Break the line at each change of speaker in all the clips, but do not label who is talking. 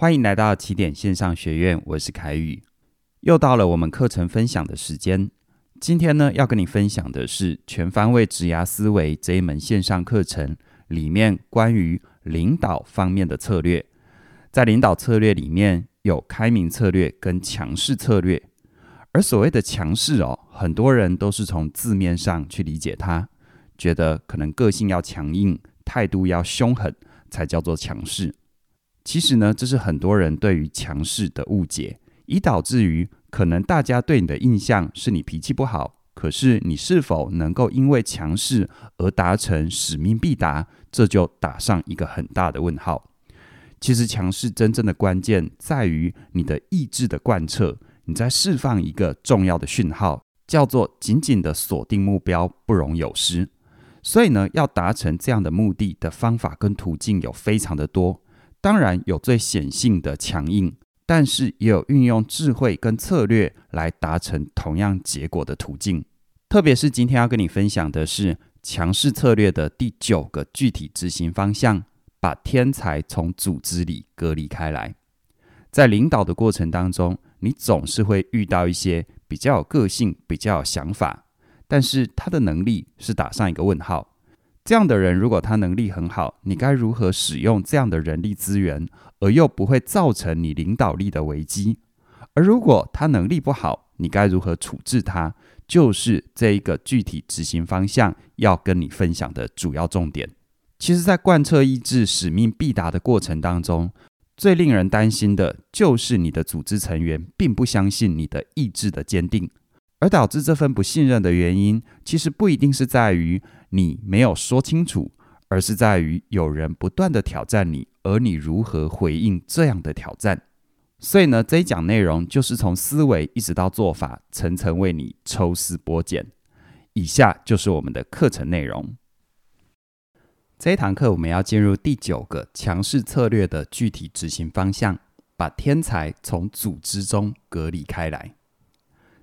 欢迎来到起点线上学院，我是凯宇。又到了我们课程分享的时间。今天呢，要跟你分享的是全方位职涯思维这一门线上课程里面关于领导方面的策略。在领导策略里面有开明策略跟强势策略。而所谓的强势哦，很多人都是从字面上去理解它，觉得可能个性要强硬，态度要凶狠，才叫做强势。其实呢，这是很多人对于强势的误解，以导致于可能大家对你的印象是你脾气不好，可是你是否能够因为强势而达成使命必达，这就打上一个很大的问号。其实强势真正的关键在于你的意志的贯彻，你在释放一个重要的讯号，叫做紧紧的锁定目标，不容有失。所以呢，要达成这样的目的的方法跟途径有非常的多。当然有最显性的强硬，但是也有运用智慧跟策略来达成同样结果的途径。特别是今天要跟你分享的是强势策略的第九个具体执行方向：把天才从组织里隔离开来。在领导的过程当中，你总是会遇到一些比较有个性、比较有想法，但是他的能力是打上一个问号。这样的人，如果他能力很好，你该如何使用这样的人力资源，而又不会造成你领导力的危机？而如果他能力不好，你该如何处置他？就是这一个具体执行方向要跟你分享的主要重点。其实，在贯彻意志、使命必达的过程当中，最令人担心的就是你的组织成员并不相信你的意志的坚定。而导致这份不信任的原因，其实不一定是在于你没有说清楚，而是在于有人不断的挑战你，而你如何回应这样的挑战。所以呢，这一讲内容就是从思维一直到做法，层层为你抽丝剥茧。以下就是我们的课程内容。这一堂课我们要进入第九个强势策略的具体执行方向，把天才从组织中隔离开来。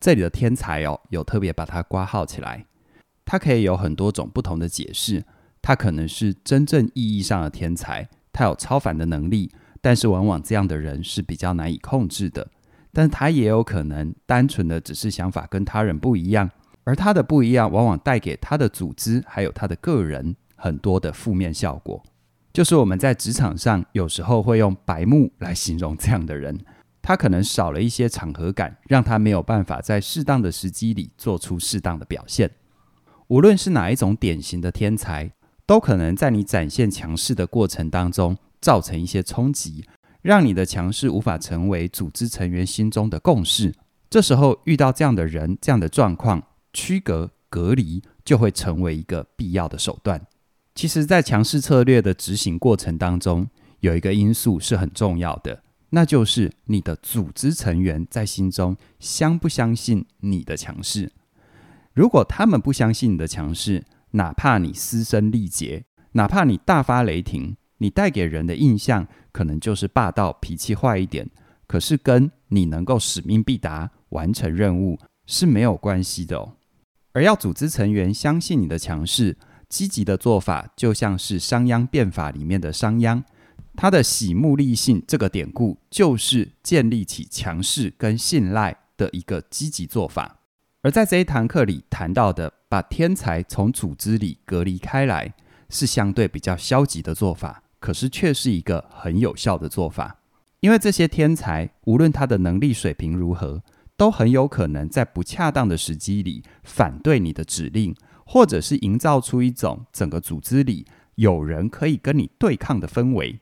这里的天才哦，有特别把它挂号起来，他可以有很多种不同的解释。他可能是真正意义上的天才，他有超凡的能力，但是往往这样的人是比较难以控制的。但他也有可能单纯的只是想法跟他人不一样，而他的不一样往往带给他的组织还有他的个人很多的负面效果。就是我们在职场上有时候会用白目来形容这样的人。他可能少了一些场合感，让他没有办法在适当的时机里做出适当的表现。无论是哪一种典型的天才，都可能在你展现强势的过程当中造成一些冲击，让你的强势无法成为组织成员心中的共识。这时候遇到这样的人、这样的状况，区隔隔离就会成为一个必要的手段。其实，在强势策略的执行过程当中，有一个因素是很重要的。那就是你的组织成员在心中相不相信你的强势？如果他们不相信你的强势，哪怕你嘶声力竭，哪怕你大发雷霆，你带给人的印象可能就是霸道、脾气坏一点，可是跟你能够使命必达、完成任务是没有关系的哦。而要组织成员相信你的强势，积极的做法就像是商鞅变法里面的商鞅。他的喜目立信这个典故，就是建立起强势跟信赖的一个积极做法。而在这一堂课里谈到的，把天才从组织里隔离开来，是相对比较消极的做法，可是却是一个很有效的做法。因为这些天才，无论他的能力水平如何，都很有可能在不恰当的时机里反对你的指令，或者是营造出一种整个组织里有人可以跟你对抗的氛围。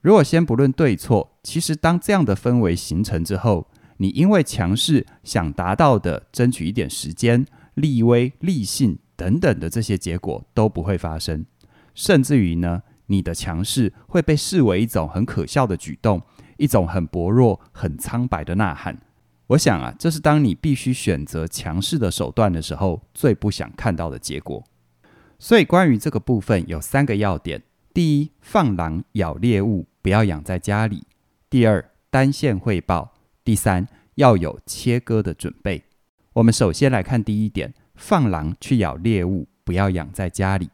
如果先不论对错，其实当这样的氛围形成之后，你因为强势想达到的争取一点时间、立威、立信等等的这些结果都不会发生，甚至于呢，你的强势会被视为一种很可笑的举动，一种很薄弱、很苍白的呐喊。我想啊，这是当你必须选择强势的手段的时候，最不想看到的结果。所以关于这个部分有三个要点：第一，放狼咬猎物。不要养在家里。第二，单线汇报。第三，要有切割的准备。我们首先来看第一点：放狼去咬猎物，不要养在家里。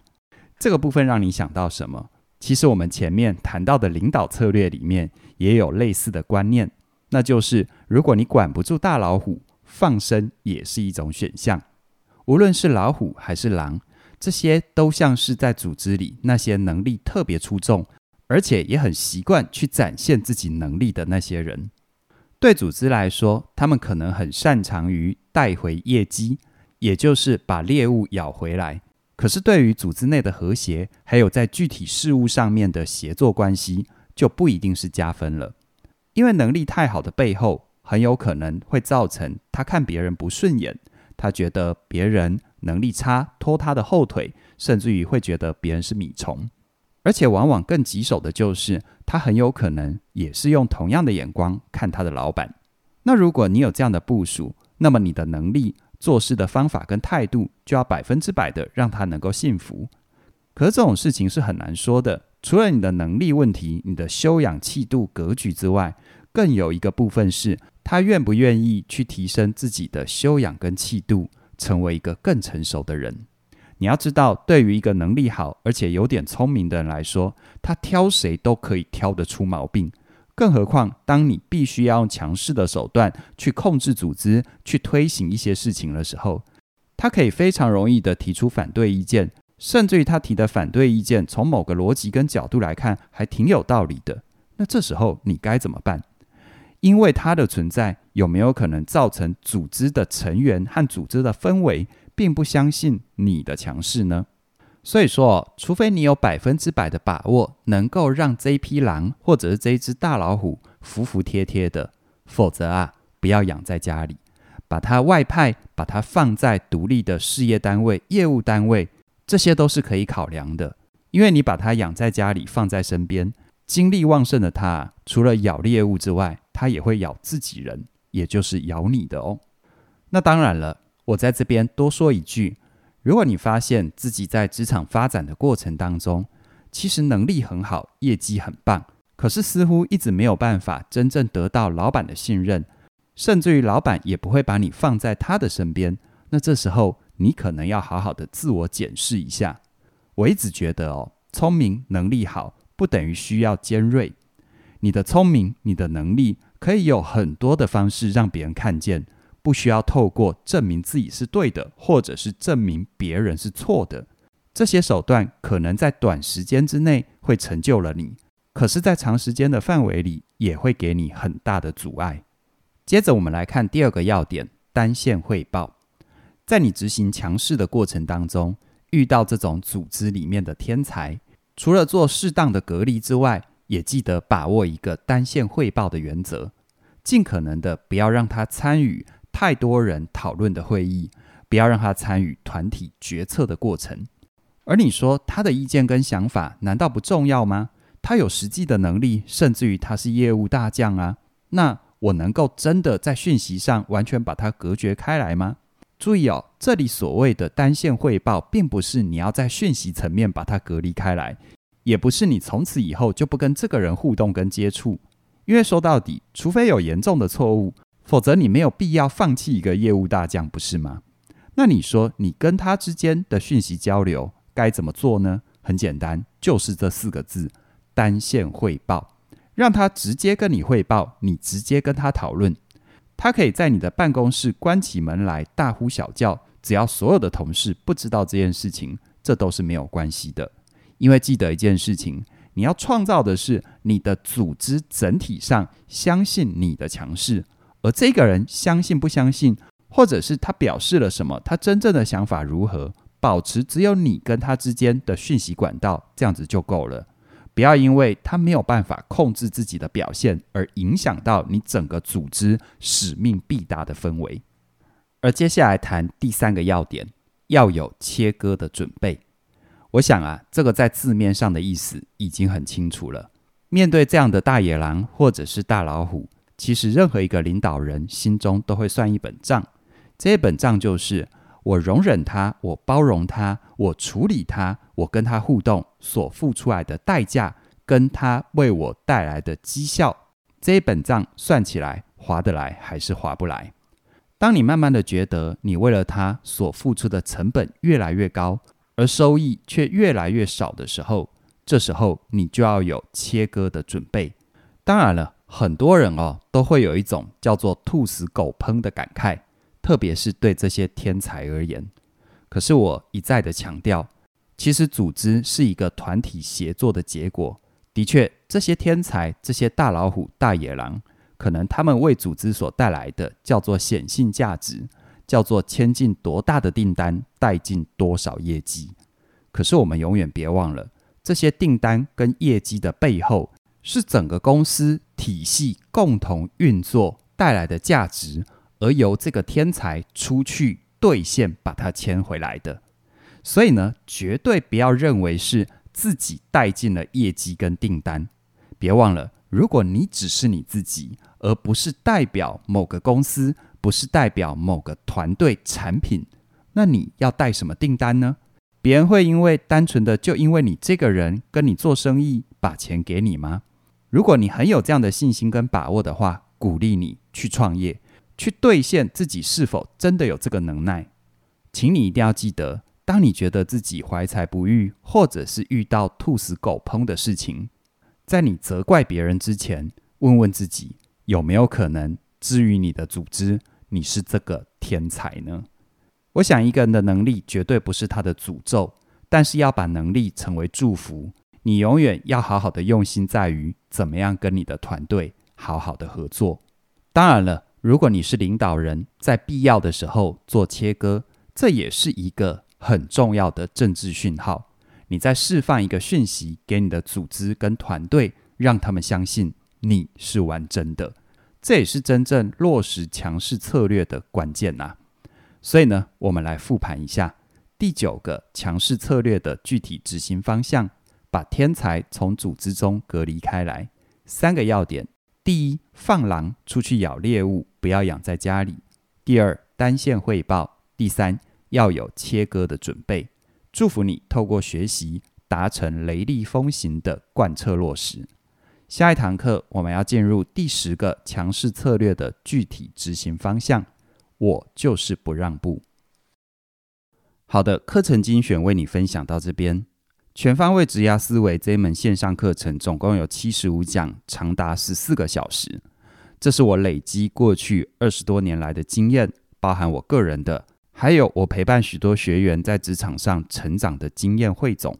这个部分让你想到什么？其实我们前面谈到的领导策略里面也有类似的观念，那就是如果你管不住大老虎，放生也是一种选项。无论是老虎还是狼，这些都像是在组织里那些能力特别出众，而且也很习惯去展现自己能力的那些人。对组织来说，他们可能很擅长于带回业绩，也就是把猎物咬回来。可是，对于组织内的和谐，还有在具体事务上面的协作关系，就不一定是加分了。因为能力太好的背后，很有可能会造成他看别人不顺眼，他觉得别人能力差，拖他的后腿，甚至于会觉得别人是米虫。而且，往往更棘手的就是，他很有可能也是用同样的眼光看他的老板。那如果你有这样的部属，那么你的能力，做事的方法跟态度，就要百分之百的让他能够信服。可这种事情是很难说的。除了你的能力问题、你的修养、气度、格局之外，更有一个部分是他愿不愿意去提升自己的修养跟气度，成为一个更成熟的人。你要知道，对于一个能力好而且有点聪明的人来说，他挑谁都可以挑得出毛病。更何况，当你必须要用强势的手段去控制组织、去推行一些事情的时候，他可以非常容易地提出反对意见，甚至于他提的反对意见，从某个逻辑跟角度来看，还挺有道理的。那这时候你该怎么办？因为他的存在，有没有可能造成组织的成员和组织的氛围并不相信你的强势呢？所以说，除非你有百分之百的把握，能够让这一匹狼或者是这一只大老虎服服帖帖的，否则啊，不要养在家里，把它外派，把它放在独立的事业单位、业务单位，这些都是可以考量的。因为你把它养在家里，放在身边，精力旺盛的它，除了咬猎物之外，它也会咬自己人，也就是咬你的哦。那当然了，我在这边多说一句。如果你发现自己在职场发展的过程当中，其实能力很好，业绩很棒，可是似乎一直没有办法真正得到老板的信任，甚至于老板也不会把你放在他的身边，那这时候你可能要好好的自我检视一下。我一直觉得哦，聪明能力好不等于需要尖锐，你的聪明、你的能力可以有很多的方式让别人看见。不需要透过证明自己是对的，或者是证明别人是错的，这些手段可能在短时间之内会成就了你，可是，在长时间的范围里也会给你很大的阻碍。接着，我们来看第二个要点：单线汇报。在你执行强势的过程当中，遇到这种组织里面的天才，除了做适当的隔离之外，也记得把握一个单线汇报的原则，尽可能的不要让他参与。太多人讨论的会议，不要让他参与团体决策的过程。而你说他的意见跟想法难道不重要吗？他有实际的能力，甚至于他是业务大将啊。那我能够真的在讯息上完全把他隔绝开来吗？注意哦，这里所谓的单线汇报，并不是你要在讯息层面把他隔离开来，也不是你从此以后就不跟这个人互动跟接触。因为说到底，除非有严重的错误。否则你没有必要放弃一个业务大将，不是吗？那你说你跟他之间的讯息交流该怎么做呢？很简单，就是这四个字：单线汇报。让他直接跟你汇报，你直接跟他讨论。他可以在你的办公室关起门来大呼小叫，只要所有的同事不知道这件事情，这都是没有关系的。因为记得一件事情，你要创造的是你的组织整体上相信你的强势。而这个人相信不相信，或者是他表示了什么，他真正的想法如何，保持只有你跟他之间的讯息管道，这样子就够了。不要因为他没有办法控制自己的表现，而影响到你整个组织使命必达的氛围。而接下来谈第三个要点，要有切割的准备。我想啊，这个在字面上的意思已经很清楚了。面对这样的大野狼或者是大老虎。其实，任何一个领导人心中都会算一本账，这一本账就是我容忍他，我包容他，我处理他，我跟他互动所付出来的代价，跟他为我带来的绩效，这一本账算起来划得来还是划不来？当你慢慢的觉得你为了他所付出的成本越来越高，而收益却越来越少的时候，这时候你就要有切割的准备。当然了，很多人哦都会有一种叫做“兔死狗烹”的感慨，特别是对这些天才而言。可是我一再的强调，其实组织是一个团体协作的结果。的确，这些天才、这些大老虎、大野狼，可能他们为组织所带来的叫做显性价值，叫做签进多大的订单，带进多少业绩。可是我们永远别忘了，这些订单跟业绩的背后，是整个公司体系共同运作带来的价值，而由这个天才出去兑现，把它签回来的。所以呢，绝对不要认为是。自己带进了业绩跟订单，别忘了，如果你只是你自己，而不是代表某个公司，不是代表某个团队产品，那你要带什么订单呢？别人会因为单纯的就因为你这个人跟你做生意，把钱给你吗？如果你很有这样的信心跟把握的话，鼓励你去创业，去兑现自己是否真的有这个能耐。请你一定要记得。当你觉得自己怀才不遇，或者是遇到兔死狗烹的事情，在你责怪别人之前，问问自己有没有可能，至于你的组织，你是这个天才呢？我想一个人的能力绝对不是他的诅咒，但是要把能力成为祝福，你永远要好好的用心在于怎么样跟你的团队好好的合作。当然了，如果你是领导人，在必要的时候做切割，这也是一个。很重要的政治讯号，你在释放一个讯息给你的组织跟团队，让他们相信你是玩真的。这也是真正落实强势策略的关键呐。所以呢，我们来复盘一下第九个强势策略的具体执行方向：把天才从组织中隔离开来。三个要点：第一，放狼出去咬猎物，不要养在家里；第二，单线汇报；第三。要有切割的准备，祝福你透过学习达成雷厉风行的贯彻落实。下一堂课我们要进入第十个强势策略的具体执行方向。我就是不让步。好的，课程精选为你分享到这边。全方位职涯思维这一门线上课程总共有七十五讲，长达十四个小时。这是我累积过去二十多年来的经验，包含我个人的。还有我陪伴许多学员在职场上成长的经验汇总。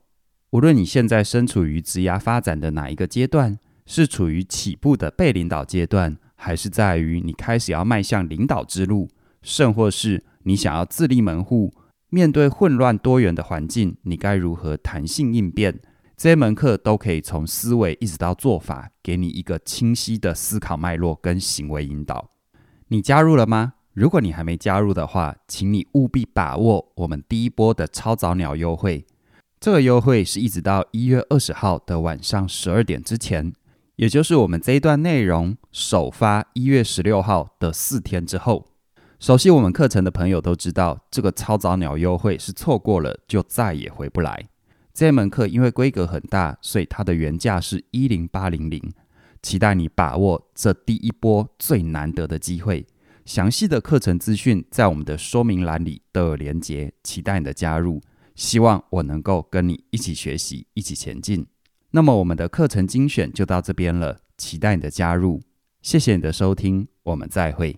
无论你现在身处于职涯发展的哪一个阶段，是处于起步的被领导阶段，还是在于你开始要迈向领导之路，甚或是你想要自立门户，面对混乱多元的环境，你该如何弹性应变？这门课都可以从思维一直到做法，给你一个清晰的思考脉络跟行为引导。你加入了吗？如果你还没加入的话，请你务必把握我们第一波的超早鸟优惠。这个优惠是一直到一月二十号的晚上十二点之前，也就是我们这一段内容首发一月十六号的四天之后。熟悉我们课程的朋友都知道，这个超早鸟优惠是错过了就再也回不来。这门课因为规格很大，所以它的原价是一零八零零。期待你把握这第一波最难得的机会。详细的课程资讯在我们的说明栏里都有连结，期待你的加入。希望我能够跟你一起学习，一起前进。那么我们的课程精选就到这边了，期待你的加入。谢谢你的收听，我们再会。